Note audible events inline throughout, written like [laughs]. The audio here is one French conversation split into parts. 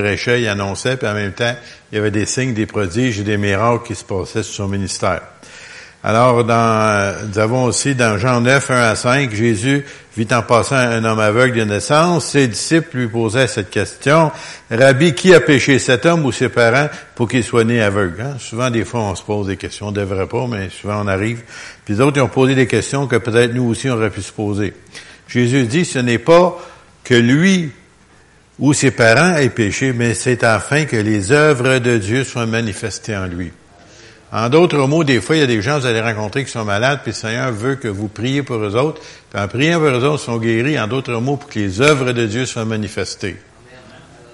prêchait, il annonçait, puis en même temps, il y avait des signes, des prodiges et des miracles qui se passaient sur son ministère. Alors, nous avons aussi dans Jean 9, 1 à 5, Jésus vit en passant un homme aveugle de naissance. Ses disciples lui posaient cette question. Rabbi, qui a péché, cet homme ou ses parents pour qu'il soit né aveugle? Hein? Souvent, des fois, on se pose des questions. On ne devrait pas, mais souvent, on arrive. Puis d'autres, ils ont posé des questions que peut-être nous aussi, on aurait pu se poser. Jésus dit, ce n'est pas que lui ou ses parents aient péché, mais c'est afin que les œuvres de Dieu soient manifestées en lui. En d'autres mots, des fois, il y a des gens, vous allez rencontrer qui sont malades, puis le Seigneur veut que vous priez pour eux autres. Puis en priant pour eux autres, ils sont guéris, en d'autres mots, pour que les œuvres de Dieu soient manifestées.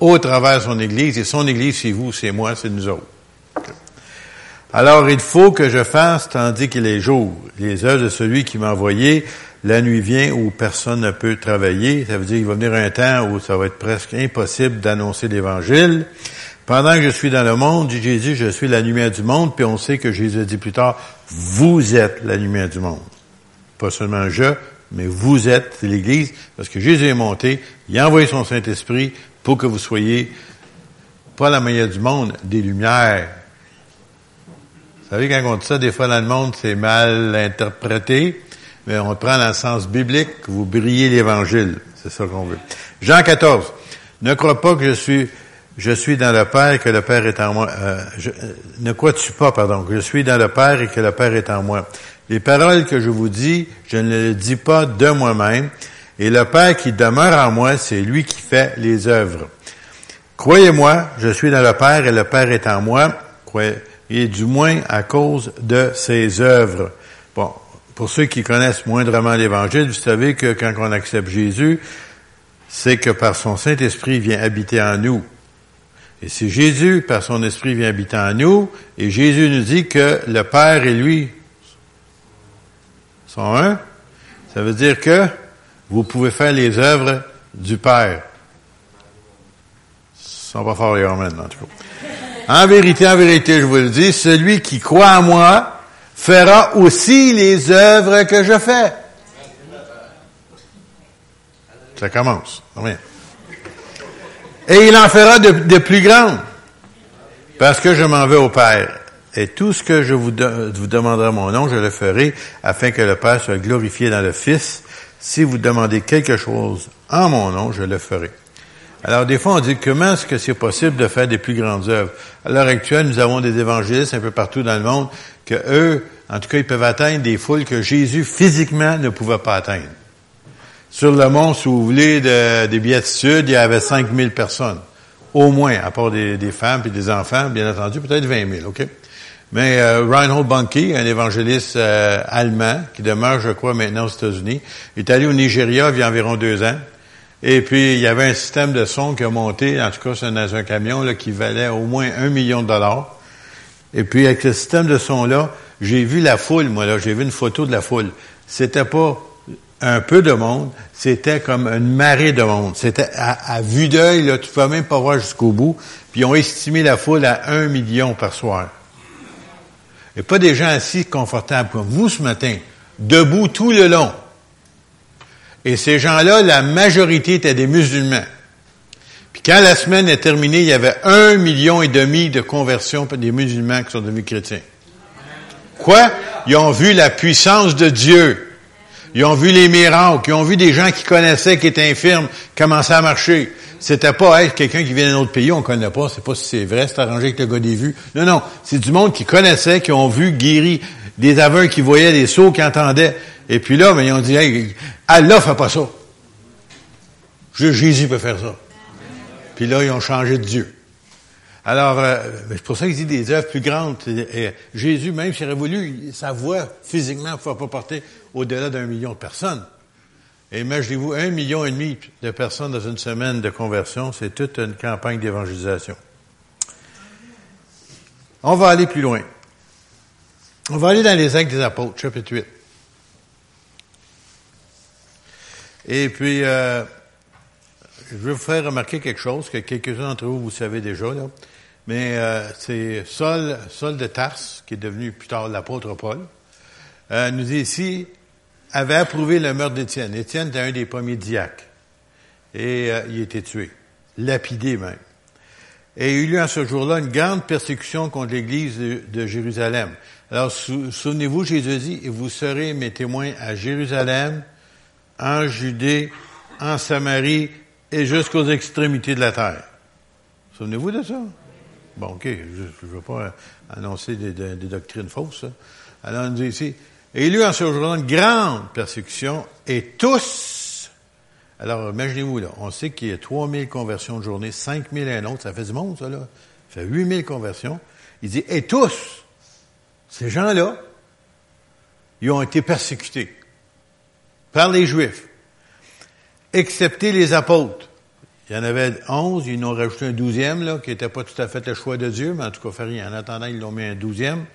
Au travers de son Église, et son Église, c'est vous, c'est moi, c'est nous autres. Alors, il faut que je fasse tandis qu'il est jour. Les œuvres de celui qui m'a envoyé, la nuit vient où personne ne peut travailler. Ça veut dire qu'il va venir un temps où ça va être presque impossible d'annoncer l'Évangile. Pendant que je suis dans le monde, dit Jésus, je suis la lumière du monde, puis on sait que Jésus dit plus tard, vous êtes la lumière du monde. Pas seulement je, mais vous êtes l'Église, parce que Jésus est monté, il a envoyé son Saint-Esprit pour que vous soyez pas la meilleure du monde, des lumières. Vous savez, quand on dit ça, des fois dans le monde, c'est mal interprété, mais on prend dans le sens biblique, vous brillez l'Évangile. C'est ça qu'on veut. Jean 14. Ne crois pas que je suis je suis dans le Père et que le Père est en moi. Euh, je, euh, ne crois-tu pas, pardon, que je suis dans le Père et que le Père est en moi? Les paroles que je vous dis, je ne les dis pas de moi-même, et le Père qui demeure en moi, c'est lui qui fait les œuvres. Croyez-moi, je suis dans le Père et le Père est en moi, et du moins à cause de ses œuvres. Bon, pour ceux qui connaissent moindrement l'Évangile, vous savez que quand on accepte Jésus, c'est que par son Saint-Esprit vient habiter en nous. Et si Jésus, par son esprit, vient habiter en nous, et Jésus nous dit que le Père et lui sont un, ça veut dire que vous pouvez faire les œuvres du Père. Sans pas faire les en tout cas. En vérité, en vérité, je vous le dis, celui qui croit en moi fera aussi les œuvres que je fais. Ça commence. Et il en fera de, plus grandes, parce que je m'en vais au Père. Et tout ce que je vous, vous demanderai mon nom, je le ferai, afin que le Père soit glorifié dans le Fils. Si vous demandez quelque chose en mon nom, je le ferai. Alors, des fois, on dit comment est-ce que c'est possible de faire des plus grandes œuvres? À l'heure actuelle, nous avons des évangélistes un peu partout dans le monde que eux, en tout cas, ils peuvent atteindre des foules que Jésus physiquement ne pouvait pas atteindre. Sur le mont, si vous voulez, de, des Béatitudes, il y avait 5000 personnes. Au moins, à part des, femmes et des enfants, bien entendu, peut-être 20 000, OK? Mais euh, Reinhold Bonnke, un évangéliste euh, allemand, qui demeure, je crois, maintenant aux États-Unis, est allé au Nigeria il y a environ deux ans. Et puis, il y avait un système de son qui a monté, en tout cas, c'est dans un camion là, qui valait au moins un million de dollars. Et puis, avec ce système de son-là, j'ai vu la foule, moi, là, j'ai vu une photo de la foule. C'était pas un peu de monde, c'était comme une marée de monde. C'était à, vue d'œil, là, tu pouvais même pas voir jusqu'au bout. Puis ils ont estimé la foule à un million par soir. Et pas des gens assis confortables comme vous ce matin, debout tout le long. Et ces gens-là, la majorité étaient des musulmans. Puis quand la semaine est terminée, il y avait un million et demi de conversions des musulmans qui sont devenus chrétiens. Quoi? Ils ont vu la puissance de Dieu. Ils ont vu les miracles. Ils ont vu des gens qui connaissaient, qui étaient infirmes, commencer à marcher. C'était pas être quelqu'un qui vient d'un autre pays, on connaît pas, c'est pas si c'est vrai, c'est arrangé avec le gars des vues. Non, non, c'est du monde qui connaissait, qui ont vu guéri, des aveugles qui voyaient, des sourds qui entendaient. Et puis là, mais ils ont dit, hey, Allah fait pas ça. Jésus peut faire ça. Puis là, ils ont changé de Dieu. Alors, euh, c'est pour ça qu'il dit des œuvres plus grandes. Jésus, même s'il aurait voulu, sa voix, physiquement, ne pouvait pas porter au-delà d'un million de personnes. Et imaginez-vous, un million et demi de personnes dans une semaine de conversion, c'est toute une campagne d'évangélisation. On va aller plus loin. On va aller dans les actes des apôtres, chapitre 8. Et puis, euh, je vais vous faire remarquer quelque chose que quelques-uns d'entre vous, vous savez déjà. Là. Mais euh, c'est Saul, Saul de Tarse, qui est devenu plus tard l'apôtre Paul, euh, nous dit ici, avait approuvé le meurtre d'Étienne. Étienne était un des premiers diacres. Et il a été tué, lapidé même. Et il y eut en ce jour-là une grande persécution contre l'Église de, Jérusalem. Alors, souvenez-vous, Jésus dit, et vous serez mes témoins à Jérusalem, en Judée, en Samarie et jusqu'aux extrémités de la terre. Souvenez-vous de ça? Bon, OK, je ne veux pas annoncer des, doctrines fausses. Alors, on dit ici, et il y eut en ce jour-là une grande persécution, et tous, alors imaginez-vous, là, on sait qu'il y a 3000 conversions de journée, 5000 à un autre, ça fait du monde, ça, là. Ça fait 8000 conversions. Il dit, et tous, ces gens-là, ils ont été persécutés par les Juifs, excepté les apôtres. Il y en avait onze, ils ont rajouté un douzième, là, qui n'était pas tout à fait le choix de Dieu, mais en tout cas, fait rien. En attendant, ils l'ont mis un douzième.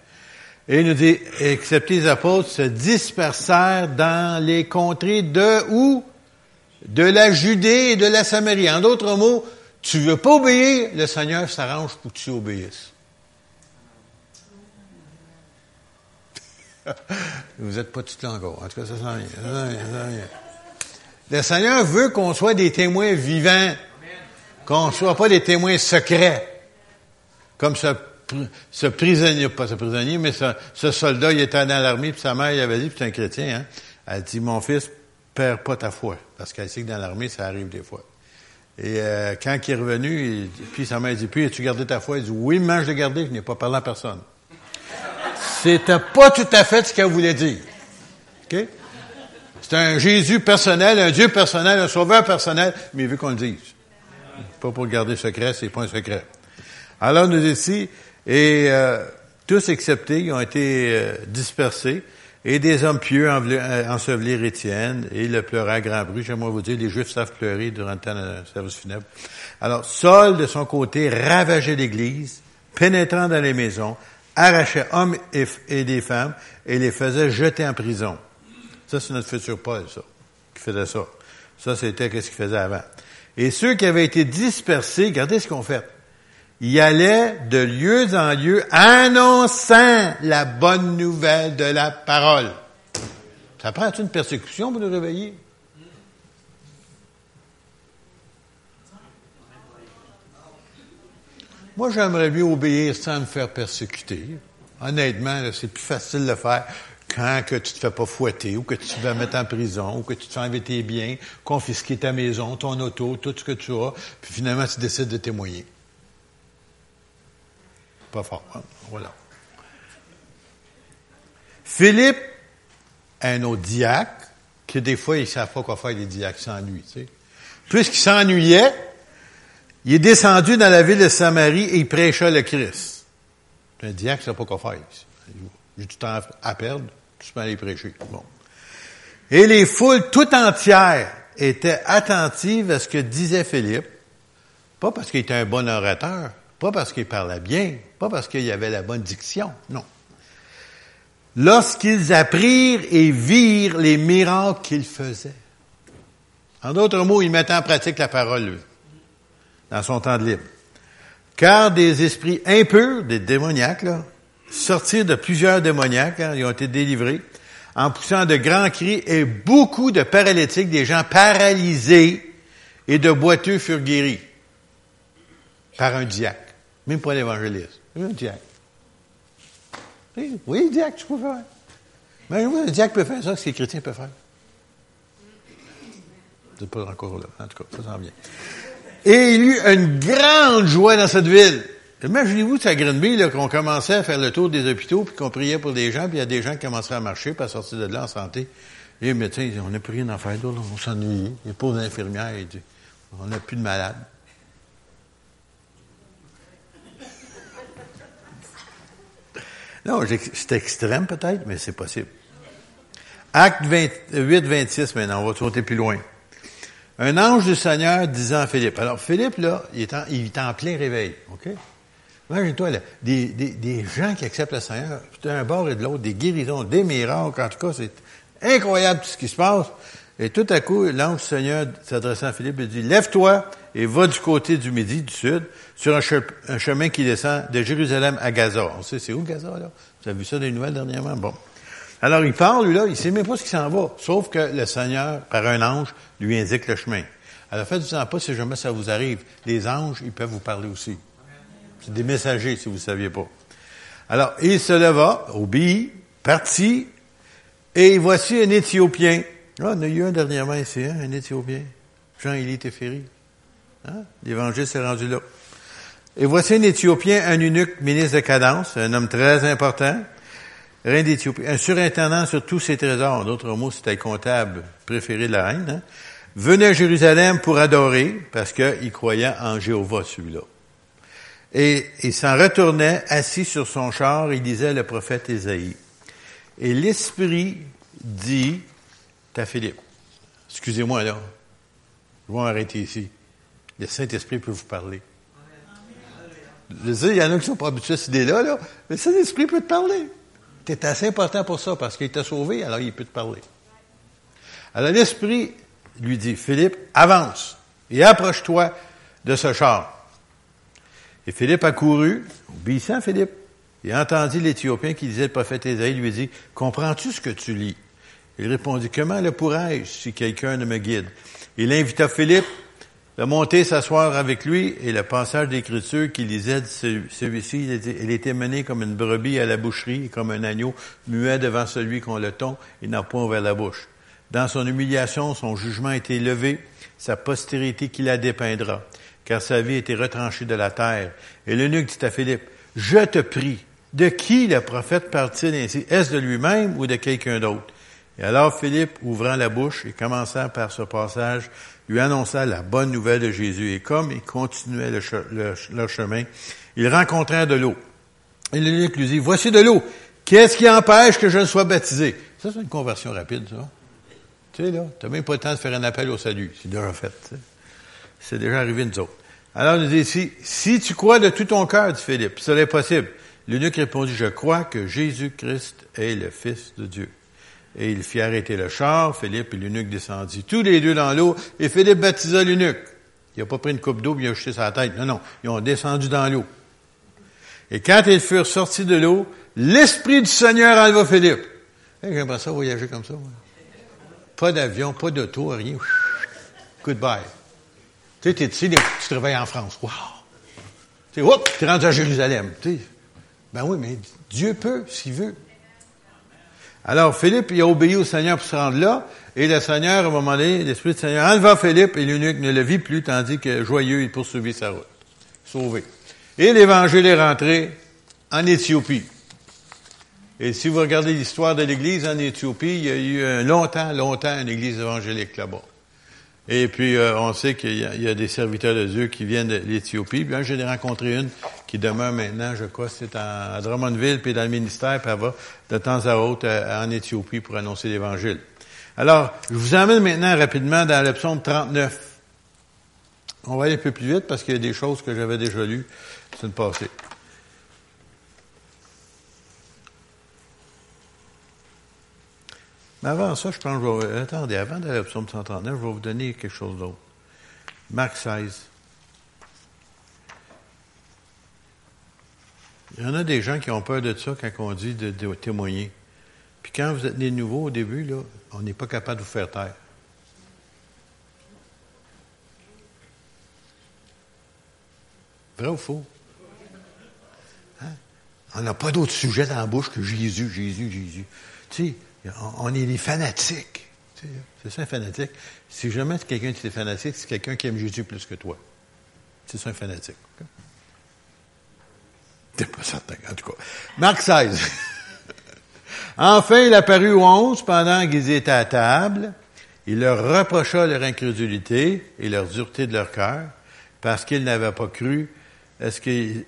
Et il nous dit, excepté les apôtres, se dispersèrent dans les contrées de où? De la Judée et de la Samarie. En d'autres mots, tu veux pas obéir, le Seigneur s'arrange pour que tu obéisses. [laughs] Vous n'êtes pas tout là encore. En tout cas, ça sent rien. Le Seigneur veut qu'on soit des témoins vivants, qu'on ne soit pas des témoins secrets, comme ce, ce prisonnier, pas ce prisonnier, mais ce, soldat, il était dans l'armée, puis sa mère, il avait dit, puis c'est un chrétien, hein, elle dit, mon fils, perds pas ta foi, parce qu'elle sait que dans l'armée, ça arrive des fois. Et euh, quand il est revenu, puis sa mère dit, puis as-tu gardé ta foi? Il dit, oui, mais je l'ai gardé, je n'ai pas parlé à personne. C'était pas tout à fait ce qu'elle voulait dire. OK? C'est un Jésus personnel, un Dieu personnel, un sauveur personnel, mais il veut qu'on le dise. Pas pour garder secret, c'est pas un secret. Alors nous ici, et euh, tous exceptés, ils ont été euh, dispersés, et des hommes pieux euh, ensevelirent Étienne, et il le pleura à grand bruit. J'aimerais vous dire, les Juifs savent pleurer durant le service funèbre. Alors, Saul, de son côté, ravageait l'Église, pénétrant dans les maisons, arrachait hommes et, des femmes et les faisait jeter en prison. Ça, c'est notre futur Paul, ça, qui faisait ça. Ça, c'était ce qu'il faisait avant. Et ceux qui avaient été dispersés, regardez ce qu'on fait. Ils allaient de lieu en lieu annonçant la bonne nouvelle de la parole. Ça prend une persécution pour nous réveiller? Moi, j'aimerais mieux obéir sans me faire persécuter. Honnêtement, c'est plus facile de faire quand que tu te fais pas fouetter, ou que tu te fais mettre en prison, ou que tu te fais enlever tes biens, confisquer ta maison, ton auto, tout ce que tu as, puis finalement tu décides de témoigner. Pas fort, hein? voilà. Philippe, un autre diacre, que des fois, il ne savent pas quoi faire les diacres, s'ennuient, tu sais. Puisqu'il s'ennuyait, il est descendu dans la ville de Samarie et il prêcha le Christ. Un diacre ne sait pas quoi faire. J'ai le temps à perdre, je peux aller prêcher. Et les foules tout entières étaient attentives à ce que disait Philippe, pas parce qu'il était un bon orateur, pas parce qu'il parlait bien, pas parce qu'il avait la bonne diction, non. Lorsqu'ils apprirent et virent les miracles qu'il faisait. En d'autres mots, ils mettaient en pratique la parole dans son temps de libre. Car des esprits impurs, des démoniaques, là, sortirent de plusieurs démoniaques, hein, ils ont été délivrés, en poussant de grands cris, et beaucoup de paralytiques, des gens paralysés et de boiteux furent guéris par un diacre, même pas l'évangéliste, un diacre. Oui, diacre, tu peux faire. Mais oui, diacre peut faire ça, ce que les chrétiens peuvent faire. C'est pas encore là, en tout cas, ça s'en vient. Et il y eut une grande joie dans cette ville. Imaginez-vous, à Greenville, qu'on commençait à faire le tour des hôpitaux, puis qu'on priait pour des gens, puis il y a des gens qui commençaient à marcher, puis à sortir de là en santé. Et les médecins, on n'a plus rien à faire d'autre, on s'ennuie. Les pauvres infirmières, ils disent, on n'a plus de malades. Non, c'est extrême peut-être, mais c'est possible. Acte 8, 26 maintenant, on va sauter plus loin. Un ange du Seigneur disant à Philippe. Alors, Philippe, là, il est en, il est en plein réveil, OK? Imagine-toi, là, des, des, des, gens qui acceptent le Seigneur, d'un bord et de l'autre, des guérisons, des miracles, en tout cas, c'est incroyable tout ce qui se passe. Et tout à coup, l'ange du Seigneur s'adressant à Philippe, il dit, lève-toi et va du côté du midi, du sud, sur un, chemin qui descend de Jérusalem à Gaza. On sait, c'est où Gaza, là? Vous avez vu ça les nouvelles dernièrement? Bon. Alors il parle, lui, là, il sait même pas ce qui s'en va, sauf que le Seigneur, par un ange, lui indique le chemin. Alors faites-vous pas si jamais ça vous arrive. Les anges, ils peuvent vous parler aussi. C'est des messagers, si vous ne saviez pas. Alors, il se leva, obéit, partit, et voici un Éthiopien. Ah, on a eu un dernièrement ici, hein, un Éthiopien. Jean-Élie Teferi. Hein? L'évangile s'est rendu là. Et voici un Éthiopien, un eunuque, ministre de cadence, un homme très important, reine d'Éthiopie, un surintendant sur tous ses trésors. D'autres mots, c'était le comptable préféré de la reine. Hein? Venait à Jérusalem pour adorer, parce qu'il croyait en Jéhovah, celui-là. Et il s'en retournait, assis sur son char, il disait le prophète Ésaïe. Et l'Esprit dit à Philippe, excusez-moi là, je vais m'arrêter ici. Le Saint-Esprit peut vous parler. Il y en a qui sont pas habitués à cette idée-là, là, mais Saint-Esprit peut te parler. Tu es assez important pour ça, parce qu'il t'a sauvé, alors il peut te parler. Alors l'Esprit lui dit, Philippe, avance et approche-toi de ce char. Et Philippe a couru, obéissant Philippe, il a entendu l'Éthiopien qui disait, le prophète Ésaïe lui dit, comprends-tu ce que tu lis? Il répondit, comment le pourrais-je si quelqu'un ne me guide? Il invita Philippe de monter s'asseoir avec lui et le passage d'écriture qu'il lisait, celui-ci, il était mené comme une brebis à la boucherie, comme un agneau muet devant celui qu'on le tond et n'a point ouvert la bouche. Dans son humiliation, son jugement a été levé, sa postérité qui la dépeindra car sa vie était retranchée de la terre. Et l'eunuque dit à Philippe, je te prie, de qui le prophète partit ainsi? Est-ce de lui-même ou de quelqu'un d'autre? Et alors Philippe, ouvrant la bouche et commençant par ce passage, lui annonça la bonne nouvelle de Jésus. Et comme il continuait leur chemin, ils rencontrèrent de l'eau. Et l'eunuque lui dit, voici de l'eau. Qu'est-ce qui empêche que je ne sois baptisé? Ça, c'est une conversion rapide, ça. Tu sais, là, t'as même pas le temps de faire un appel au salut. C'est déjà fait, c'est déjà arrivé nous autres. Alors, il dit ici, si tu crois de tout ton cœur, dit Philippe, cela est possible. L'eunuque répondit, je crois que Jésus-Christ est le Fils de Dieu. Et il fit arrêter le char, Philippe et l'eunuque descendit tous les deux dans l'eau, et Philippe baptisa l'eunuque. Il n'a pas pris une coupe d'eau, il a jeté sa tête. Non, non, ils ont descendu dans l'eau. Et quand ils furent sortis de l'eau, l'Esprit du Seigneur enleva Philippe. J'aimerais ça voyager comme ça. Pas d'avion, pas d'auto, rien. Goodbye. Tu sais, tu es ici, tu te réveilles en France. Wow! Tu sais, tu es rendu à Jérusalem. Ben oui, mais Dieu peut, s'il veut. Alors, Philippe, il a obéi au Seigneur pour se rendre là, et le Seigneur, à un moment donné, l'Esprit du Seigneur enleva Philippe, et l'eunuque ne le vit plus, tandis que joyeux, il poursuivit sa route. Sauvé. Et l'Évangile est rentré en Éthiopie. Et si vous regardez l'histoire de l'Église en Éthiopie, il y a eu longtemps, longtemps une Église évangélique là-bas. Et puis, euh, on sait qu'il y, a des serviteurs de Dieu qui viennent de l'Éthiopie. Bien, j'en ai rencontré une qui demeure maintenant, je crois, c'est à Drummondville, puis dans le ministère, puis elle va de temps à autre euh, en Éthiopie pour annoncer l'Évangile. Alors, je vous emmène maintenant rapidement dans le psaume 39. On va aller un peu plus vite parce qu'il y a des choses que j'avais déjà lues semaine passée. Mais avant ça, je pense que je vais, attendez, avant d'aller au psaume 139, je vais vous donner quelque chose d'autre. Marc 16. Il y en a des gens qui ont peur de ça quand on dit de, témoigner. Puis quand vous êtes né de nouveau au début, là, on n'est pas capable de vous faire taire. Vrai ou faux? On n'a pas d'autre sujet dans la bouche que Jésus, Jésus, Jésus. Tu sais, on est des fanatiques. C'est ça un fanatique. Si jamais quelqu'un qui est fanatique, c'est quelqu'un qui aime Jésus plus que toi. C'est un fanatique. T'es pas certain, en tout cas. Marc 16. [laughs] enfin, il apparut aux onze pendant qu'ils étaient à table. Il leur reprocha leur incrédulité et leur dureté de leur cœur, parce qu'ils n'avaient pas cru. Est-ce qu'ils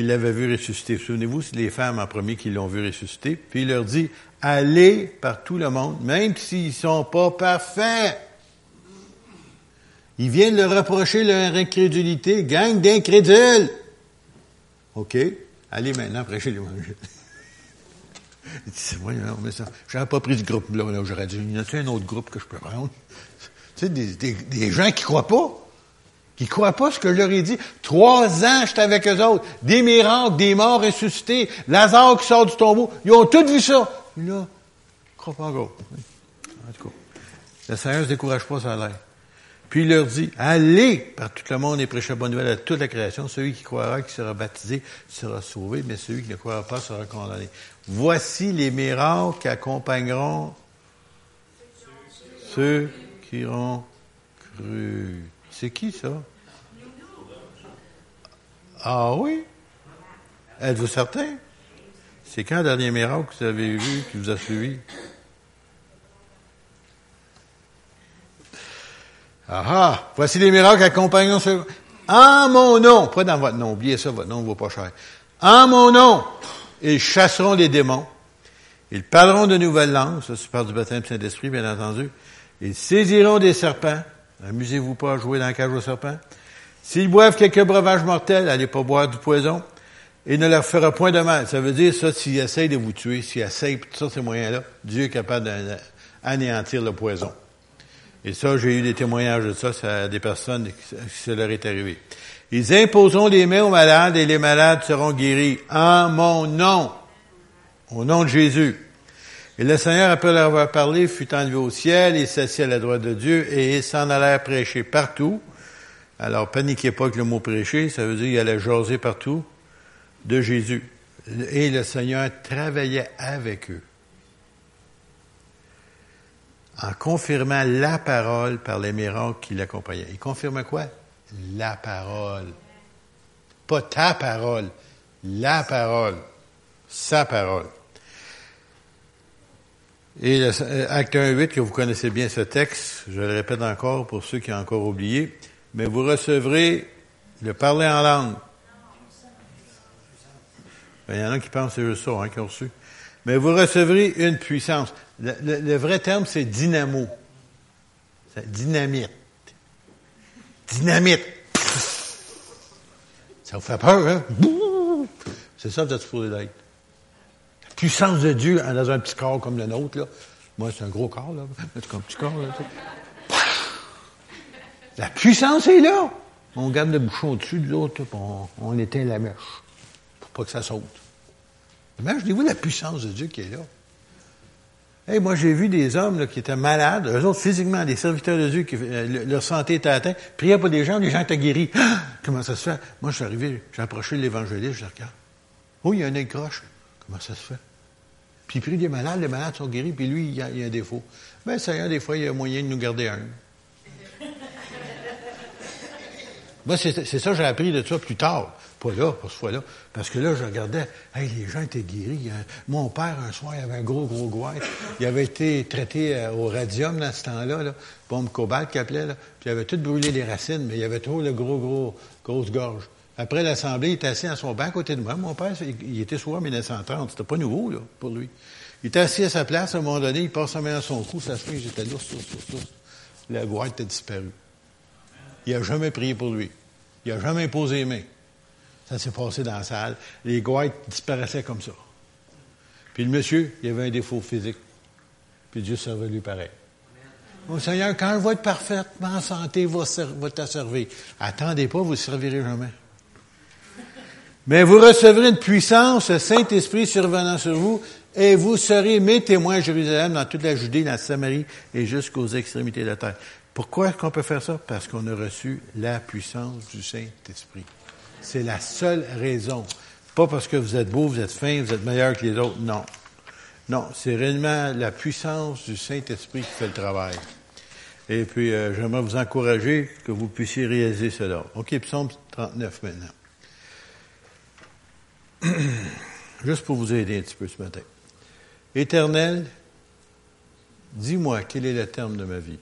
qu'il l'avait vu ressusciter. Souvenez-vous, c'est les femmes en premier qui l'ont vu ressusciter. Puis il leur dit, allez par tout le monde, même s'ils sont pas parfaits. Ils viennent leur reprocher leur incrédulité. Gang d'incrédules. OK. Allez maintenant prêcher l'évangile. [laughs] Il pas pris ce groupe-là, là, j'aurais dit, il y a un autre groupe que je peux prendre? Tu sais, des, des, des gens qui croient pas. Qui croient pas ce que je leur ai dit. Trois ans, j'étais avec eux autres. Des miracles, des morts ressuscités, Lazare qui sort du tombeau. Ils ont tous vu ça. là, ils croient pas encore. En tout cas, le Seigneur ne se décourage pas, ça a. Puis il leur dit, allez par tout le monde et prêchez bonne nouvelle à toute la création. Celui qui croira, qui sera baptisé, sera sauvé, mais celui qui ne croira pas sera condamné. Voici les miracles qui accompagneront ceux qui ont cru. C'est qui ça? Ah oui? Êtes-vous certain? C'est quand le dernier miracle que vous avez vu qui vous a suivi? Ah ah! Voici les miracles accompagnant ce... En mon nom, pas dans votre nom, oubliez ça, votre nom ne vaut pas cher. En mon nom, ils chasseront les démons. Ils parleront de nouvelles langues, ça c'est par du baptême Saint-Esprit, bien entendu. Ils saisiront des serpents. Amusez-vous pas à jouer dans la cage aux serpents. S'ils boivent quelques breuvages mortels, allez pas boire du poison. Et ne leur fera point de mal. Ça veut dire, ça, s'ils essayent de vous tuer, s'ils essayent, tout ça, ces moyens-là, Dieu est capable d'anéantir le poison. Et ça, j'ai eu des témoignages de ça, ça des personnes qui, ça leur est arrivé. Ils imposeront les mains aux malades et les malades seront guéris en mon nom, au nom de Jésus. Et le Seigneur, après leur avoir parlé, fut enlevé au ciel et s'assit à la droite de Dieu et il s'en allèrent prêcher partout. Alors, paniquez pas que le mot prêcher, ça veut dire qu'il allait jaser partout de Jésus. Et le Seigneur travaillait avec eux en confirmant la parole par les miracles qui l'accompagnaient. Il confirme quoi? La parole. Pas ta parole, la parole, sa parole. Et le, euh, acte 1, 8, que vous connaissez bien ce texte, je le répète encore pour ceux qui ont encore oublié, mais vous recevrez le parler en langue. Ben, il y en a qui pensent que c'est juste ça, hein, qui ont reçu. Mais vous recevrez une puissance. Le, vrai terme, c'est dynamo. Dynamite. Dynamite. Ça vous fait peur, hein? C'est ça que vous êtes supposé d'être. Puissance de Dieu dans un petit corps comme le nôtre, là. Moi, c'est un gros corps, là. C'est un petit corps, là. La puissance est là. On garde le bouchon au-dessus de l'autre, on, on éteint la mèche. Pour pas que ça saute. Imaginez-vous la puissance de Dieu qui est là. Hey, moi, j'ai vu des hommes qui étaient malades, eux autres physiquement, des serviteurs de Dieu, qui, euh, leur santé était atteinte, priaient pour des gens, les gens étaient guéris. Ah! comment ça se fait? Moi, je suis arrivé, j'ai approché l'évangéliste, je regarde. Oh, il y a un nez croche. Comment ça se fait? Puis il prie des malades, les malades sont guéris, puis lui, il y a, il a un défaut. Ben, ça des fois, il y a moyen de nous garder un. [laughs] Moi, c'est ça, j'ai appris de ça plus tard. Pas là, pas ce fois-là. Parce que là, je regardais, hey, les gens étaient guéris. Mon père, un soir, il avait un gros, gros goût. Il avait été traité euh, au radium dans ce temps-là, là, bombe cobalt qu'il appelait, là. Puis il avait tout brûlé les racines, mais il avait trop le gros, gros, grosse gorge. Après l'Assemblée, il était assis à son banc à côté de moi. Mon père, il était souvent en 1930. C'était pas nouveau, là, pour lui. Il était assis à sa place, à un moment donné, il passe sa main dans son cou, ça se fait, j'étais là, lousse, lousse. La boîte était disparue. Il n'a jamais prié pour lui. Il n'a jamais posé les mains. Ça s'est passé dans la salle. Les goîtres disparaissaient comme ça. Puis le monsieur, il avait un défaut physique. Puis Dieu servait lui pareil. Mon Seigneur, quand je vais être parfaitement en santé, va, va te. Attendez pas, vous ne servirez jamais. Mais vous recevrez une puissance, le Saint-Esprit survenant sur vous, et vous serez mes témoins à Jérusalem, dans toute la Judée, dans la Samarie et jusqu'aux extrémités de la terre. Pourquoi est-ce qu'on peut faire ça? Parce qu'on a reçu la puissance du Saint-Esprit. C'est la seule raison. Pas parce que vous êtes beau, vous êtes fin, vous êtes meilleur que les autres. Non. Non, c'est réellement la puissance du Saint-Esprit qui fait le travail. Et puis, euh, j'aimerais vous encourager que vous puissiez réaliser cela. OK, psaume 39 maintenant. [clears throat] Juste pour vous aider un petit peu ce matin. Éternel, dis-moi quel est le terme de ma vie.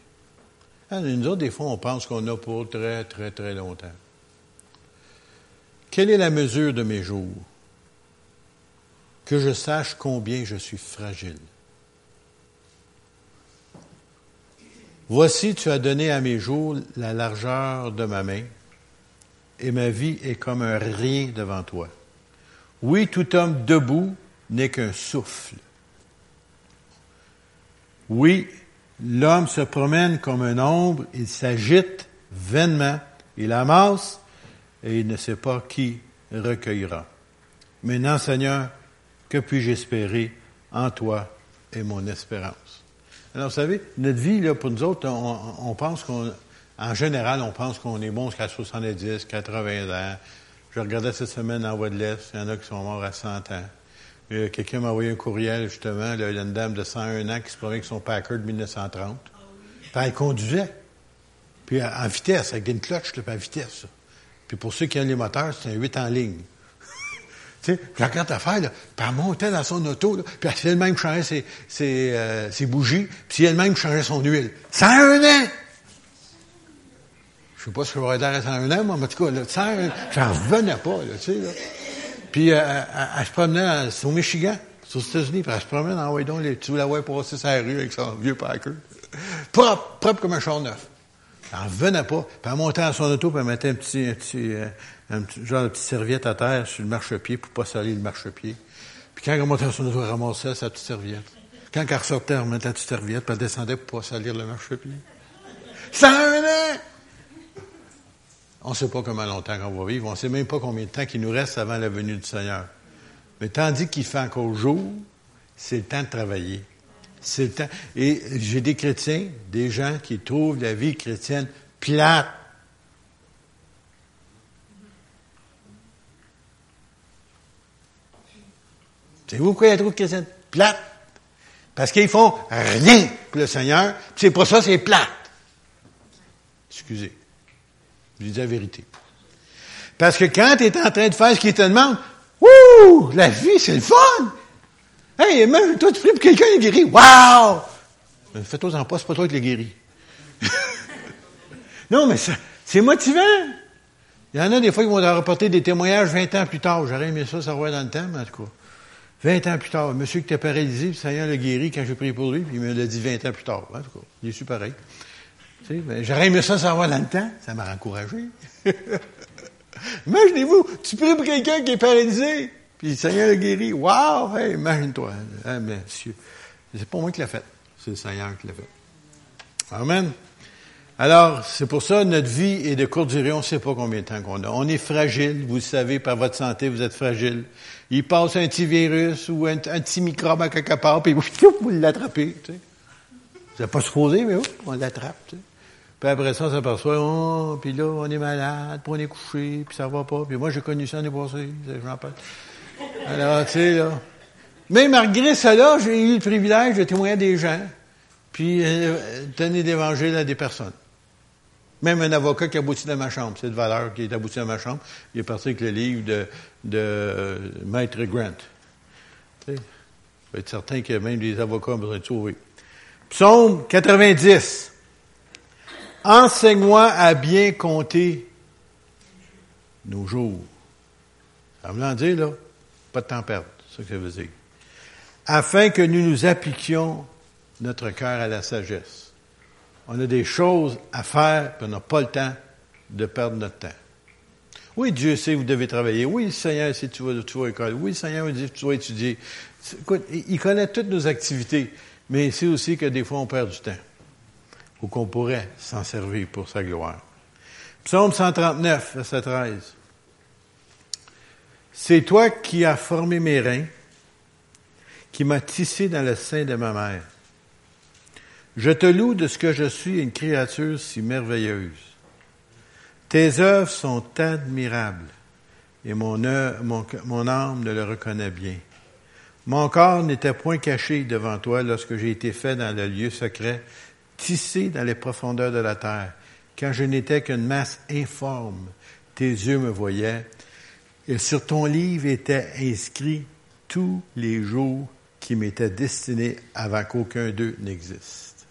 Hein, nous autres, des fois, on pense qu'on a pour très, très, très longtemps. Quelle est la mesure de mes jours? Que je sache combien je suis fragile. Voici, tu as donné à mes jours la largeur de ma main, et ma vie est comme un rien devant toi. Oui, tout homme debout n'est qu'un souffle. Oui, l'homme se promène comme un ombre, il s'agite vainement, il amasse et il ne sait pas qui recueillera. Maintenant, Seigneur, que puis-je espérer en toi et mon espérance? Alors, vous savez, notre vie, pour nous autres, on, pense qu'on En général, on pense qu'on est bon jusqu'à 70, 80 ans. Je regardais cette semaine en voie de l'Est, il y en a qui sont morts à 100 ans. Quelqu'un m'a envoyé un courriel, justement, là, il y a une dame de 101 ans qui se promenait avec son Packard de 1930. Puis elle conduisait. Puis en vitesse, avec une cloche, puis en vitesse. Puis pour ceux qui ont les moteurs, c'est un 8 en ligne. [laughs] tu sais, puis quand faire, là, puis elle montait dans son auto, là, puis elle elle-même changeait ses, ses, euh, ses bougies, puis elle-même changeait son huile. 101 ans! Je sais pas ce que j'aurais l'air à 101 ans, moi, mais en tout cas, là, 101 j'en revenais pas, là, tu sais. Puis euh, elle, se promenait au Michigan, aux États-Unis, puis elle se promenait en donc, les, tu la vois passer sur la rue avec son vieux Packer. propre, propre comme un char neuf. Elle ne revenait pas. Puis elle montait dans son auto, puis elle mettait un un euh, un petit genre de petite serviette à terre sur le marchepied pour pas salir le marchepied. Puis quand elle montait dans son auto, elle ramassait sa petite serviette. Quand elle ressortait, elle remettait la petite serviette, puis elle descendait pour pas salir le marchepied. Ça un an! On ne sait pas comment longtemps qu'on va vivre. On ne sait même pas combien de temps qu'il nous reste avant la venue du Seigneur. Mais tandis qu'il fait encore jour, c'est le temps de travailler. C'est le temps. Et j'ai des chrétiens, des gens qui trouvent la vie chrétienne plate. C'est vous pourquoi ils trouvent chrétienne plate? Parce qu'ils font rien pour le Seigneur, c'est pour ça c'est plate. Excusez. Je dis la vérité. Parce que quand tu es en train de faire ce qu'il te demande, Wouh! La vie, c'est le fun! Hey, même toi, tu pries pour quelqu'un, est guéri. Wow! Fais-toi en pas, c'est pas toi qui l'as guéri. [laughs] non, mais c'est motivant. Il y en a des fois qui vont rapporter des témoignages 20 ans plus tard. J'aurais aimé ça savoir dans le temps, mais en tout cas. 20 ans plus tard, monsieur qui était paralysé, ça y est, l'a guéri quand j'ai prié pour lui, puis il me l'a dit 20 ans plus tard. En tout cas, il est super pareil. J'aurais aimé ça savoir dans le temps. Ça m'a encouragé. [laughs] Imaginez-vous, tu pries pour quelqu'un qui est paralysé, puis le Seigneur le guéri. Wow! Hey, imagine-toi. Hein, monsieur. C'est pas moi qui l'a fait. C'est le Seigneur qui l'a fait. Amen. Alors, c'est pour ça, notre vie est de courte durée. On ne sait pas combien de temps qu'on a. On est fragile. Vous le savez, par votre santé, vous êtes fragile. Il passe un petit virus ou un, petit microbe à quelque part, puis [laughs] vous l'attrapez. Tu sais. Vous n'êtes pas supposé, mais on l'attrape. Puis après ça, on s'aperçoit, oh, puis là, on est malade, puis on est couché, puis ça va pas. Puis moi, j'ai connu ça l'année passée, j'en parle. Alors, tu sais, là. Mais malgré cela, j'ai eu le privilège de témoigner à des gens, puis euh, donner l'évangile à des personnes. Même un avocat qui a abouti dans ma chambre, c'est de valeur qui est abouti dans ma chambre, il est parti avec le livre de, de euh, Maître Grant. Tu sais, être certain que même les avocats ont besoin de sauver. Psaume 90. Enseigne-moi à bien compter nos jours. Ça veut dire, là, pas de temps perdre, c'est ce que ça veut dire. Afin que nous nous appliquions notre cœur à la sagesse. On a des choses à faire, puis on n'a pas le temps de perdre notre temps. Oui, Dieu sait que vous devez travailler. Oui, Seigneur sait tu vas, tu vas à l'école. Oui, Seigneur dit tu vas étudier. Écoute, il connaît toutes nos activités, mais il sait aussi que des fois, on perd du temps ou qu'on pourrait s'en servir pour sa gloire. Psaume 139, verset 13. C'est toi qui as formé mes reins, qui m'as tissé dans le sein de ma mère. Je te loue de ce que je suis une créature si merveilleuse. Tes œuvres sont admirables et mon, mon, mon âme ne le reconnaît bien. Mon corps n'était point caché devant toi lorsque j'ai été fait dans le lieu secret tissé dans les profondeurs de la terre. Quand je n'étais qu'une masse informe, tes yeux me voyaient, et sur ton livre étaient inscrits tous les jours qui m'étaient destinés avant qu'aucun d'eux n'existe.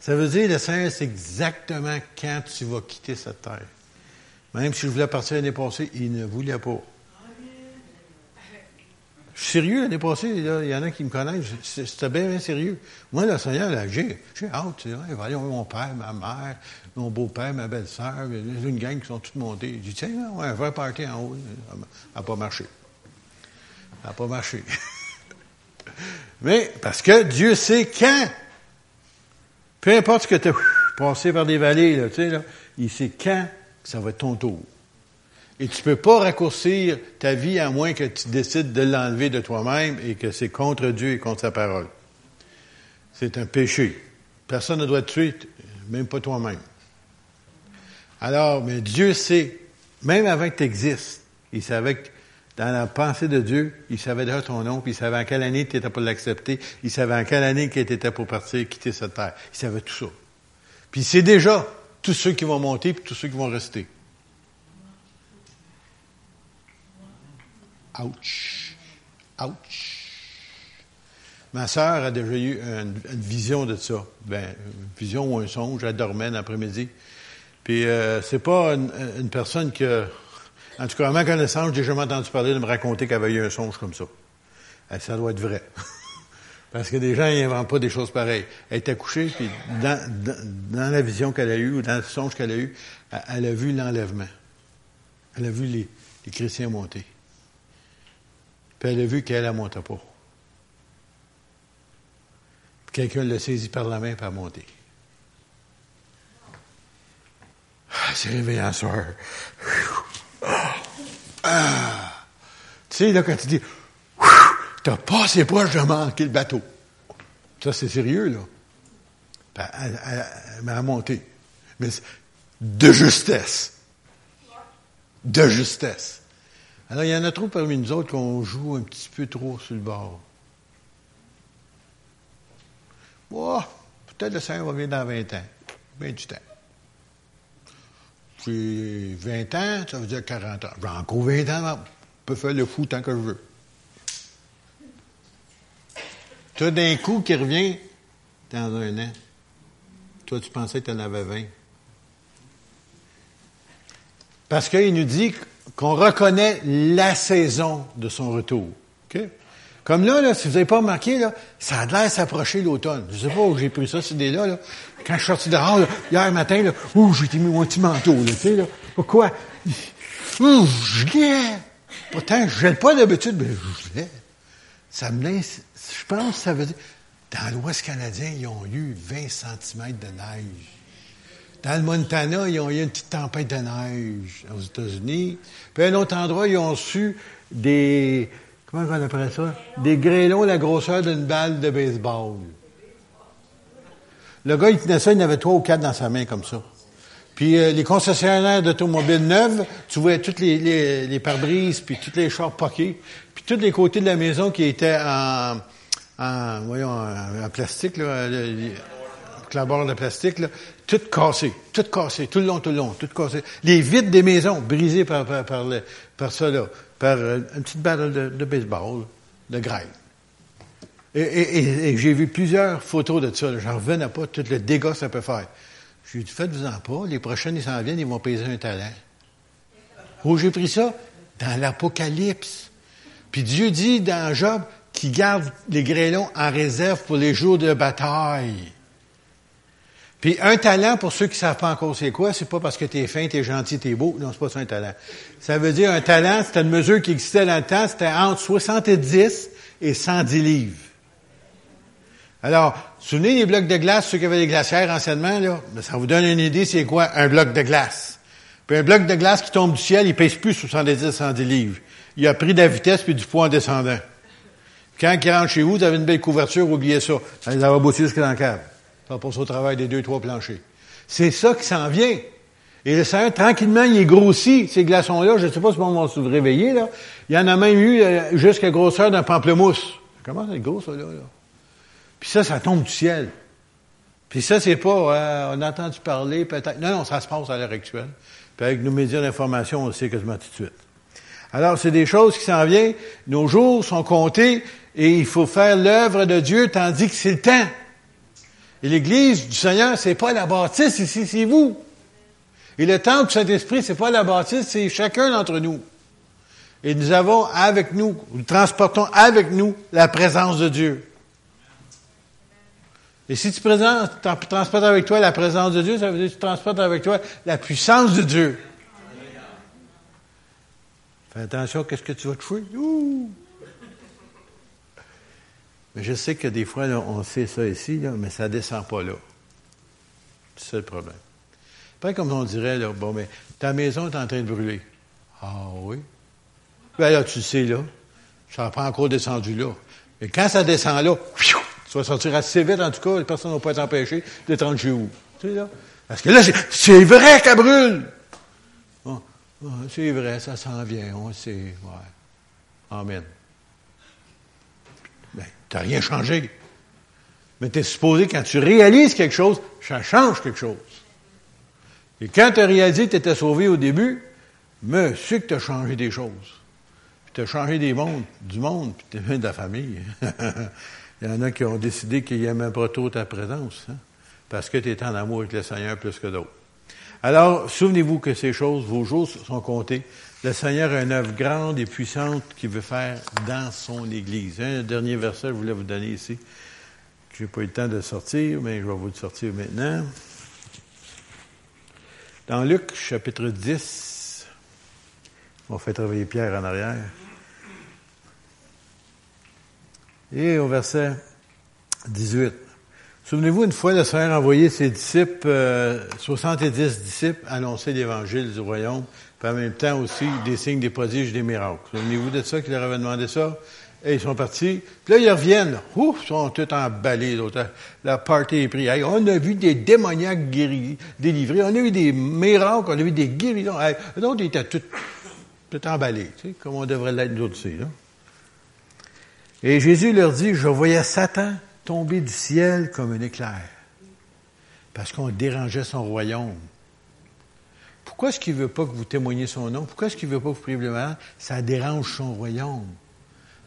Ça veut dire, le Seigneur c'est exactement quand tu vas quitter cette terre. Même si je voulais partir l'année passée, il ne voulait pas. Je suis sérieux l'année passée, il y en a qui me connaissent, c'était bien, bien sérieux. Moi, le Seigneur, là, j'ai, hâte, tu sais, voyons mon père, ma mère, mon beau-père, ma belle-sœur, une gang qui sont toutes montées. J'ai dit, tiens, on va vrai party en haut. Ça n'a pas marché. Ça n'a pas marché. [laughs] Mais, parce que Dieu sait quand. Peu importe ce que tu as passé par des vallées, tu sais, il sait quand ça va être ton tour. Et tu ne peux pas raccourcir ta vie à moins que tu décides de l'enlever de toi-même et que c'est contre Dieu et contre sa parole. C'est un péché. Personne ne doit te tuer, même pas toi-même. Alors, mais Dieu sait, même avant que tu existes, il savait que dans la pensée de Dieu, il savait déjà ton nom, puis il savait en quelle année tu étais pour l'accepter, il savait en quelle année tu étais pour partir, quitter cette terre. Il savait tout ça. Puis c'est déjà tous ceux qui vont monter, puis tous ceux qui vont rester. Ouch. Ouch. Ma sœur a déjà eu une, vision de ça. Ben, une vision ou un songe. Elle dormait l'après-midi. Puis euh, c'est pas une, personne que, en tout cas, à ma connaissance, j'ai jamais entendu parler de me raconter qu'elle avait eu un songe comme ça. Euh, ça doit être vrai. [laughs] Parce que des gens n'inventent pas des choses pareilles. Elle était couchée, puis dans, la vision qu'elle a eue, ou dans le songe qu'elle a eu, elle, a vu l'enlèvement. Elle a vu les chrétiens monter. Puis elle a vu qu'elle ne montait pas. Quelqu'un l'a saisi par la main, pour monter. Ah, c'est réveillant, soeur. Ah. Tu sais, là, quand tu dis, t'as pas assez proche de manquer le bateau. Ça, c'est sérieux, là. Ben, elle, m'a monté. Mais de justesse. De justesse. Alors, il y en a trop parmi nous autres qu'on joue un petit peu trop sur le bord. peut-être le Seigneur va venir dans 20 ans. 20 du temps. Puis 20 ans, ça veut dire 40 ans. J'ai encore 20 ans, je peux faire le fou tant que je veux. Toi, d'un coup qui revient dans un an. Toi, tu pensais que tu en avais 20. Parce qu'il nous dit qu'on reconnaît la saison de son retour. OK? Comme là, là si vous n'avez pas remarqué, là, ça a l'air s'approcher l'automne. Je ne sais pas où j'ai pris ça, cette idée-là. Là. Quand je suis sorti dehors, là, hier matin, là, ouh, j'ai mis mon petit manteau. Là, tu sais, là. Pourquoi? Ouh, je l'ai. Pourtant, je ne pas d'habitude, mais je l'ai. Ça me laisse, je pense que ça veut dire, dans l'Ouest canadien, ils ont eu 20 cm de neige. Dans le Montana, ils ont eu une petite tempête de neige aux États-Unis. Puis à un autre endroit, ils ont su des, comment on appelle ça? Des grêlons la grosseur d'une balle de baseball. Le gars, il tenait ça, il en avait trois ou quatre dans sa main comme ça. Puis euh, les concessionnaires d'automobiles neuves, tu voyais toutes les, les, les pare-brises, puis toutes les chars poqués, puis tous les côtés de la maison qui étaient en, en voyons, en, plastique, là, barre de plastique, là, tout cassé, tout cassé, tout le long, tout le long, tout cassé. Les vitres des maisons brisées par, par, par, ça, là par euh, une petite balle de, baseball, de grêle. Et, j'ai vu plusieurs photos de ça. J'en revenais pas, tout le dégât que ça peut faire. J'ai dit, faites-vous-en pas, les prochaines, ils s'en viennent, ils vont payer un talent. Où j'ai pris ça? Dans l'Apocalypse. Puis Dieu dit dans Job qu'il garde les grêlons en réserve pour les jours de bataille. Puis un talent, pour ceux qui ne savent pas encore c'est quoi, c'est pas parce que tu es fin, tu gentil, tu beau. Non, c'est pas ça un talent. Ça veut dire un talent, c'était une mesure qui existait dans le temps, c'était entre 70 et 110 livres. Alors, souvenez les blocs de glace, ceux qui avaient des glacières anciennement, là, ben, ça vous donne une idée c'est quoi un bloc de glace. Puis un bloc de glace qui tombe du ciel, il pèse plus 70 110 livres. Il a pris de la vitesse puis du poids en descendant. Quand il rentre chez vous, vous avez une belle couverture, oubliez ça. Ça va bosser jusque dans le. Ça va au travail des deux, trois planchers. C'est ça qui s'en vient. Et le Seigneur, tranquillement, il est grossi, ces glaçons-là. Je ne sais pas si on va se réveiller, là. Il y en a même eu euh, jusqu'à grosseur d'un pamplemousse. Comment ça gros, ça, là, Puis ça, ça tombe du ciel. Puis ça, c'est pas, euh, on a entendu parler, peut-être. Non, non, ça se passe à l'heure actuelle. Puis avec nos médias d'information, on le sait quasiment tout de suite. Alors, c'est des choses qui s'en viennent. Nos jours sont comptés et il faut faire l'œuvre de Dieu tandis que c'est le temps. Et l'Église du Seigneur, c'est pas la bâtisse ici, c'est vous. Et le temple du Saint-Esprit, c'est pas la bâtisse, c'est chacun d'entre nous. Et nous avons avec nous, nous transportons avec nous la présence de Dieu. Et si tu transportes avec toi la présence de Dieu, ça veut dire que tu transportes avec toi la puissance de Dieu. Fais attention, qu'est-ce que tu vas te fouiller? Mais je sais que des fois, on sait ça ici, mais ça ne descend pas là. C'est le problème. Pas comme on dirait, là, bon, mais ta maison est en train de brûler. Ah oui? Ben là, tu sais, là, ça n'a pas encore descendu là. Mais quand ça descend là, tu vas sortir assez vite, en tout cas, les personnes ne vont pas t'empêcher d'être en vous. Tu sais, là? Parce que là, c'est vrai qu'elle brûle! c'est vrai, ça s'en vient, on sait. Amen. Tu n'as rien changé. Mais tu es supposé, quand tu réalises quelque chose, ça change quelque chose. Et quand tu as réalisé que tu étais sauvé au début, monsieur que tu as changé des choses. Tu as changé des mondes, du monde, puis tu de la famille. [laughs] Il y en a qui ont décidé qu'ils n'aimaient pas trop ta présence, hein, parce que tu es en amour avec le Seigneur plus que d'autres. Alors, souvenez-vous que ces choses, vos jours sont comptés. Le Seigneur a une œuvre grande et puissante qu'il veut faire dans son Église. Un dernier verset, je voulais vous donner ici. Je n'ai pas eu le temps de sortir, mais je vais vous le sortir maintenant. Dans Luc, chapitre 10, on fait travailler Pierre en arrière. Et au verset 18. Souvenez-vous, une fois, le Seigneur a envoyé ses disciples, 70 euh, disciples, annoncer l'évangile du royaume, puis en même temps aussi des signes, des prodiges, des miracles. Souvenez-vous de ça, qu'il leur avait demandé ça? Et ils sont partis. Puis là, ils reviennent. Ouf, ils sont tous emballés. La party est prise. on a vu des démoniaques guéris, délivrés. On a vu des miracles. On a vu des guérisons. donc, ils étaient tous, emballés, tu sais, comme on devrait l'être nous aussi. Et Jésus leur dit, je voyais Satan tomber du ciel comme un éclair. Parce qu'on dérangeait son royaume. Pourquoi est-ce qu'il ne veut pas que vous témoigniez son nom? Pourquoi est-ce qu'il ne veut pas que vous priez le malade? Ça dérange son royaume.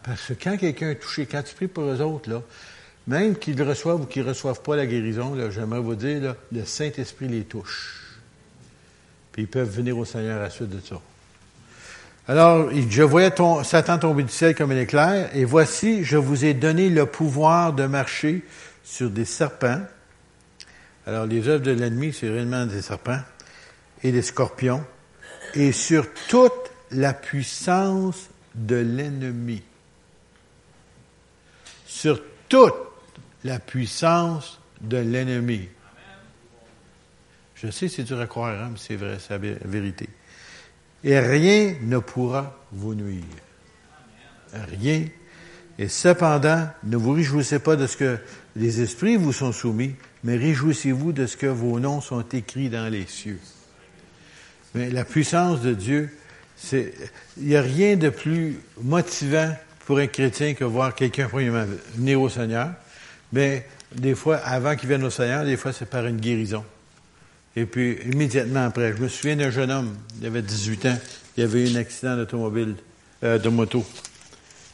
Parce que quand quelqu'un est touché, quand tu pries pour eux autres, là, même qu'ils reçoivent ou qu'ils ne reçoivent pas la guérison, j'aimerais vous dire, le Saint-Esprit les touche. Puis ils peuvent venir au Seigneur à la suite de ça. Alors, je voyais Satan tomber du ciel comme un éclair, et voici, je vous ai donné le pouvoir de marcher sur des serpents. Alors, les œuvres de l'ennemi, c'est réellement des serpents et des scorpions, et sur toute la puissance de l'ennemi. Sur toute la puissance de l'ennemi. Je sais, c'est dur à croire, hein, mais c'est vrai, c'est la vérité et rien ne pourra vous nuire. Rien. Et cependant, ne vous réjouissez pas de ce que les esprits vous sont soumis, mais réjouissez-vous de ce que vos noms sont écrits dans les cieux. Mais la puissance de Dieu, c'est, il n'y a rien de plus motivant pour un chrétien que voir quelqu'un premièrement venir au Seigneur. Mais des fois, avant qu'il vienne au Seigneur, des fois c'est par une guérison. Et puis, immédiatement après, je me souviens d'un jeune homme, il avait 18 ans, il avait eu un accident d'automobile, euh, de moto.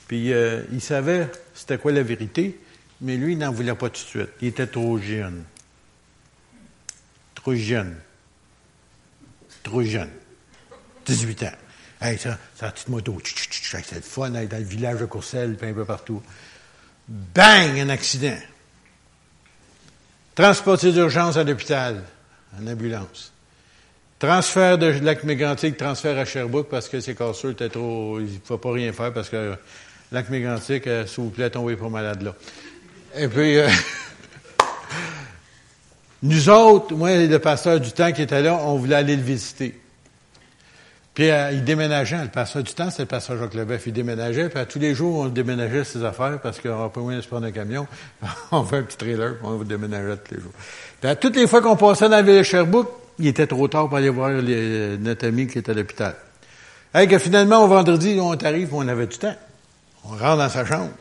Puis, euh, il savait c'était quoi la vérité, mais lui, il n'en voulait pas tout de suite. Il était trop jeune. Trop jeune. Trop jeune. 18 ans. Hey, ça, ça petite moto. C'est le fun, dans le village de Courcelles, puis un peu partout. Bang! Un accident. Transporté d'urgence à l'hôpital en ambulance. Transfert de lac mégantique, transfert à Sherbrooke parce que c'est casseux, était trop, il ne faut pas rien faire parce que lac mégantique, euh, s'il vous plaît, tombez pas malade là. Et puis, euh, [laughs] nous autres, moi et le pasteur du temps qui était là, on voulait aller le visiter. Puis euh, il déménageait, le pasteur du temps, c'est le pasteur Jacques Lebeuf, il déménageait, puis à tous les jours, on déménageait ses affaires parce qu'on n'aura pas moyen de se prendre un camion. [laughs] on fait un petit trailer, on va déménager tous les jours. Toutes les fois qu'on passait dans la ville de Sherbrooke, il était trop tard pour aller voir notre ami qui était à l'hôpital. Que finalement, au vendredi, on arrive, on avait du temps. On rentre dans sa chambre.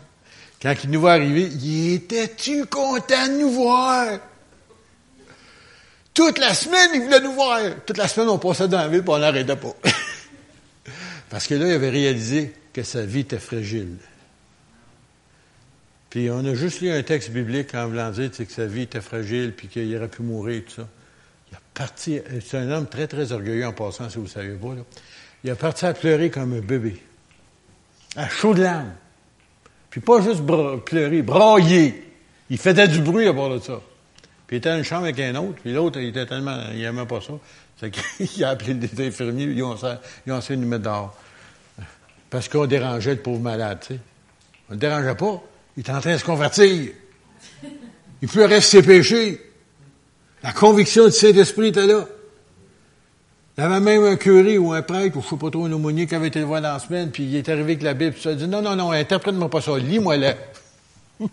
Quand il nous voit arriver, il était-tu content de nous voir? Toute la semaine, il voulait nous voir. Toute la semaine, on passait dans la ville, puis on n'arrêtait pas. [laughs] Parce que là, il avait réalisé que sa vie était fragile. Puis on a juste lu un texte biblique en voulant dire que sa vie était fragile, puis qu'il aurait pu mourir et tout ça. Il a parti, c'est un homme très, très orgueilleux en passant, si vous ne savez pas. Il a parti à pleurer comme un bébé, à chaud de larmes. Puis pas juste pleurer, brailler. Il faisait du bruit à bord de ça. Puis il était dans une chambre avec un autre, puis l'autre, il était tellement, il n'aimait pas ça. C'est qu'il [laughs] a appelé des infirmiers, ils ont, ils ont essayé de nous mettre dehors. Parce qu'on dérangeait le pauvre malade, tu sais. On ne le dérangeait pas. Il était en train de se convertir. Il pleurait ses péchés. La conviction du Saint-Esprit était là. Il avait même un curé ou un prêtre, ou je ne sais pas trop, un aumônier qui avait été le voir dans la semaine, puis il est arrivé avec la Bible, puis il a dit, non, non, non, interprète-moi pas ça, lis-moi là. [laughs]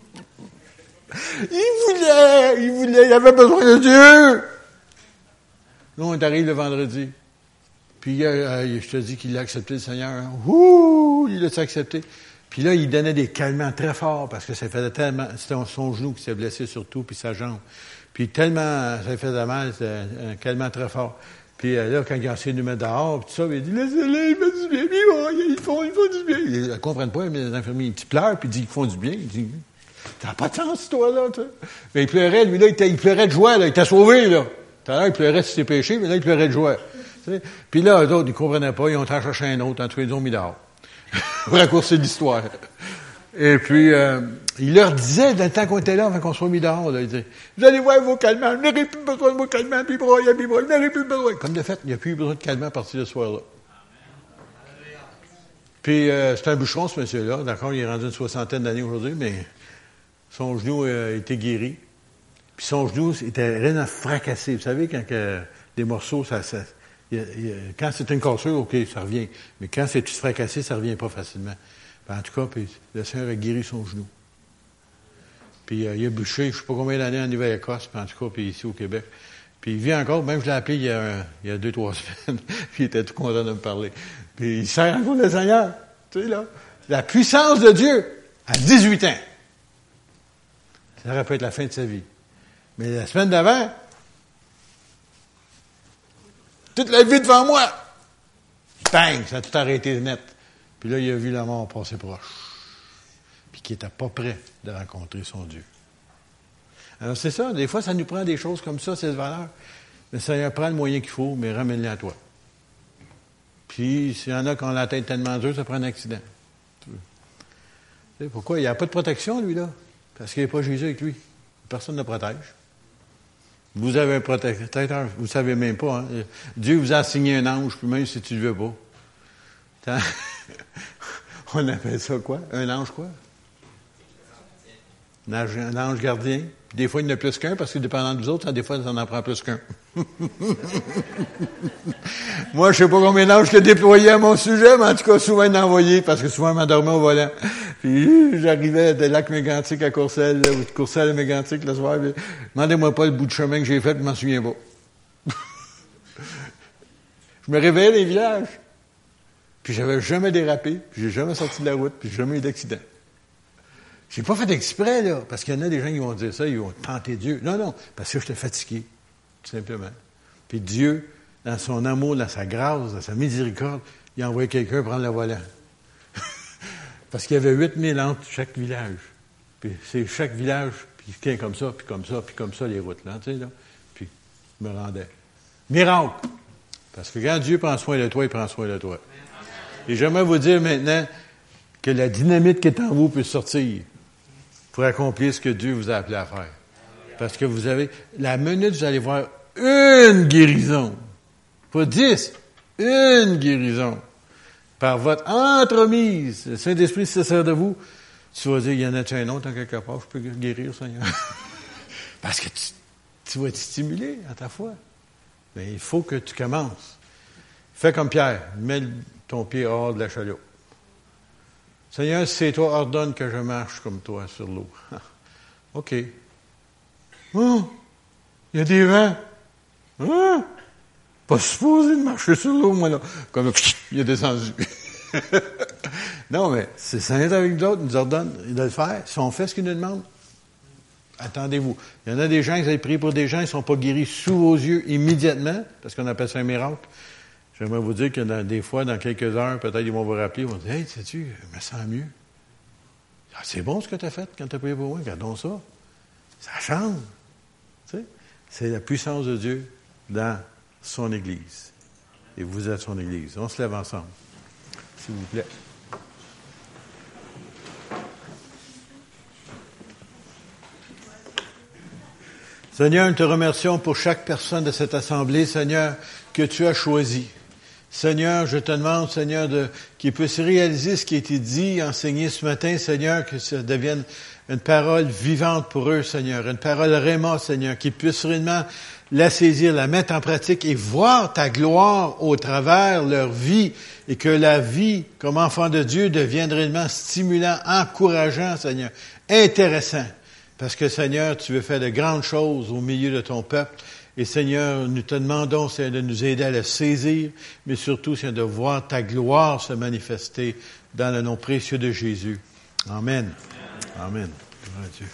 Il voulait, il voulait, il avait besoin de Dieu. Nous, on arrive le vendredi. Puis, euh, je te dis qu'il a accepté le Seigneur. Hein. Ouh, il l'a accepté. Puis là, il donnait des calmants très forts parce que ça faisait tellement, c'était son genou qui s'est blessé surtout, puis sa jambe. Puis tellement, ça faisait mal, c'était un calmant très fort. Puis euh, là, quand il a essayé de nous mettre dehors, puis tout ça, il dit, laissez-les, ils font du bien, ils font, ils font du bien. Ils ne comprennent pas, mais les infirmiers, ils pleurent, puis ils disent qu'ils font du bien. Ils disent, t'as pas de sens, toi, là, Mais il pleurait, lui, là, il, pleurait de joie, là, il t'a sauvé, là. Tout à l'heure, il pleurait sur ses péchés, mais là, il pleurait de joie. Puis là, eux autres, ils comprenaient pas, ils ont cherché un autre, en tout cas, ils ont mis dehors. [laughs] Pour raccourcir l'histoire. Et puis, euh, il leur disait, dans le temps qu'on était là, avant qu'on soit mis dehors, là, il disait, vous allez voir vos calmants, vous n'aurez plus besoin de vos calmants, puis broye, puis broye, vous plus besoin. Comme de fait, il n'y a plus besoin de calmants à partir de ce soir-là. Puis, euh, c'est un boucheron, ce monsieur-là, d'accord, il est rendu une soixantaine d'années aujourd'hui, mais son genou euh, été guéri. Puis son genou était rien à fracasser. Vous savez, quand des morceaux, ça, ça quand c'est une cassure, OK, ça revient. Mais quand c'est fracassé, ça revient pas facilement. en tout cas, puis, le Seigneur a guéri son genou. Puis euh, il a bûché, je ne sais pas combien d'années en Nouvelle-Écosse, en tout cas, puis ici au Québec. Puis il vit encore, même je l'ai appelé il y, a, il y a deux, trois [laughs] semaines, puis il était tout content de me parler. Puis il sert encore le Seigneur. Tu sais, là. La puissance de Dieu à 18 ans. Ça aurait pu être la fin de sa vie. Mais la semaine d'avant, toute la vie devant moi. Bang, ça a tout arrêté net. Puis là, il a vu la mort passer proche. Puis qui n'était pas prêt de rencontrer son Dieu. Alors c'est ça, des fois, ça nous prend des choses comme ça, cette valeur. Mais ça y prend le moyen qu'il faut, mais ramène-les à toi. Puis, s'il y en a qui ont la tête tellement dure, ça prend un accident. pourquoi? Il n'y a pas de protection, lui, là. Parce qu'il n'y a pas Jésus avec lui. Personne ne le protège. Vous avez un protecteur, vous ne savez même pas. Hein? Dieu vous a assigné un ange, puis même si tu ne le veux pas. [laughs] On appelle ça quoi? Un ange quoi? Un ange, gardien? Des fois, il n'y en a plus qu'un, parce que dépendant des autres, des fois, ça en prend plus qu'un. [laughs] Moi, je sais pas combien d'anges que déployé à mon sujet, mais en tout cas, souvent, il envoyé, parce que souvent, il m'endormait au volant. Puis, [laughs] j'arrivais de lac mégantique à Courcelles, ou de Courcelles à mégantique le soir. Demandez-moi pas le bout de chemin que j'ai fait, je m'en souviens pas. [laughs] je me réveillais les villages. Puis j'avais jamais dérapé, puis j'ai jamais sorti de la route, puis jamais eu d'accident. J'ai pas fait exprès, là, parce qu'il y en a des gens qui vont dire ça, ils vont tenter Dieu. Non, non, parce que j'étais fatigué, tout simplement. Puis Dieu, dans son amour, dans sa grâce, dans sa miséricorde, il a envoyé quelqu'un prendre le volant. [laughs] parce qu'il y avait 8000 entre chaque village. Puis c'est chaque village, puis tient comme ça, puis comme ça, puis comme ça, les routes, là, tu là. Puis je me rendais. Miracle! Parce que quand Dieu prend soin de toi, il prend soin de toi. Et j'aimerais vous dire maintenant que la dynamite qui est en vous peut sortir pour accomplir ce que Dieu vous a appelé à faire. Parce que vous avez, la minute, vous allez voir une guérison. Pas dix, une guérison. Par votre entremise. Le Saint-Esprit se sert de vous. Tu vas dire, il y en a un autre en quelque part, je peux guérir, Seigneur? [laughs] Parce que tu, vas être stimulé à ta foi. Mais il faut que tu commences. Fais comme Pierre, mets ton pied hors de la chaloupe. Seigneur, c'est toi, ordonne que je marche comme toi sur l'eau. [laughs] OK. Il y a des vents? Hein? Pas supposé de marcher sur l'eau, moi, là. Comme, [laughs] il a descendu. [laughs] non, mais c'est Seigneur avec nous autres, nous ordonne de le faire. Si on fait ce qu'il nous demande, attendez-vous. Il y en a des gens, qui ont prié pour des gens, ils ne sont pas guéris sous vos yeux immédiatement, parce qu'on appelle ça un miracle. J'aimerais vous dire que des fois, dans quelques heures, peut-être ils vont vous rappeler, ils vont dire Hey, sais-tu, je me sens mieux. Ah, c'est bon ce que tu as fait quand tu as prié pour moi, regardons ça. Ça change. C'est la puissance de Dieu dans son Église. Et vous êtes son Église. On se lève ensemble, s'il vous plaît. Seigneur, nous te remercions pour chaque personne de cette assemblée, Seigneur, que tu as choisi. Seigneur, je te demande, Seigneur, de, qu'ils puissent réaliser ce qui a été dit, enseigné ce matin, Seigneur, que ça devienne une parole vivante pour eux, Seigneur, une parole réellement, Seigneur, qu'ils puissent réellement la saisir, la mettre en pratique et voir ta gloire au travers leur vie et que la vie, comme enfant de Dieu, devienne réellement stimulant, encourageant, Seigneur, intéressant. Parce que Seigneur, tu veux faire de grandes choses au milieu de ton peuple. Et Seigneur, nous te demandons, Seigneur, de nous aider à le saisir, mais surtout, Seigneur, de voir ta gloire se manifester dans le nom précieux de Jésus. Amen. Amen. Dieu.